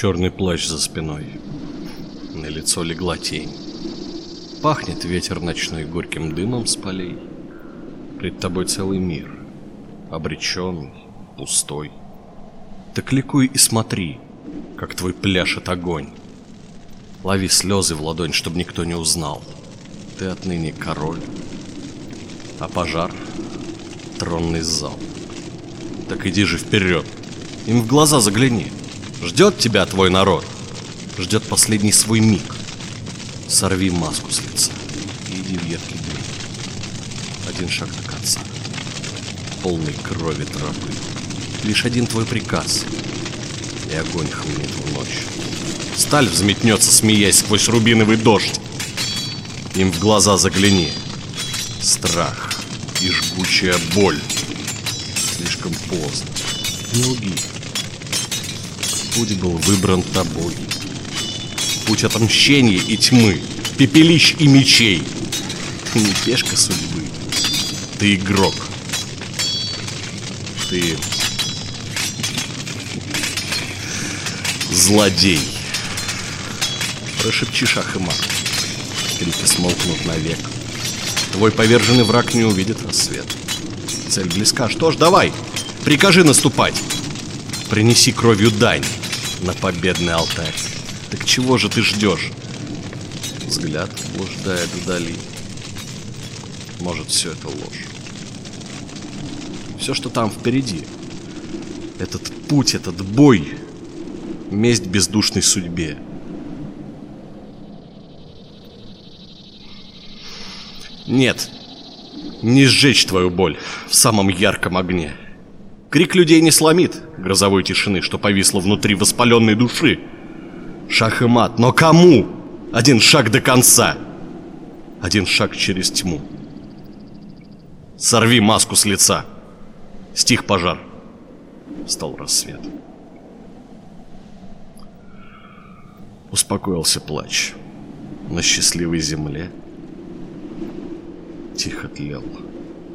Черный плащ за спиной. На лицо легла тень. Пахнет ветер ночной горьким дымом с полей. Пред тобой целый мир, обреченный, пустой. Так ликуй и смотри, как твой пляшет огонь. Лови слезы в ладонь, чтобы никто не узнал. Ты отныне король, а пожар — тронный зал. Так иди же вперед, им в глаза загляни. Ждет тебя твой народ, ждет последний свой миг. Сорви маску с лица иди в едкий дым. Один шаг до конца, полный крови тропы. Лишь один твой приказ, и огонь хлынет в ночь. Сталь взметнется, смеясь сквозь рубиновый дождь. Им в глаза загляни. Страх и жгучая боль. Слишком поздно. Не лги. Путь был выбран тобой. Путь отмщения и тьмы, пепелищ и мечей. Ты не пешка судьбы. Ты игрок. Ты злодей. Прошепчи мат. Крики смолкнут навек. Твой поверженный враг не увидит рассвет. Цель близка. Что ж, давай, прикажи наступать. Принеси кровью дань на победный алтарь. Так чего же ты ждешь? Взгляд блуждает вдали. Может, все это ложь. Все, что там впереди. Этот путь, этот бой. Месть бездушной судьбе. Нет, не сжечь твою боль в самом ярком огне. Крик людей не сломит грозовой тишины, что повисло внутри воспаленной души. Шах и мат, но кому? Один шаг до конца. Один шаг через тьму. Сорви маску с лица. Стих пожар. Стал рассвет. Успокоился плач. На счастливой земле тихо тлел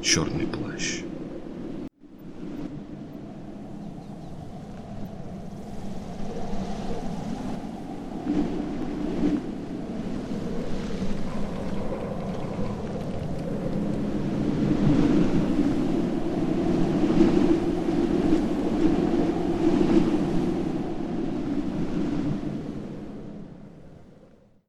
черный плащ.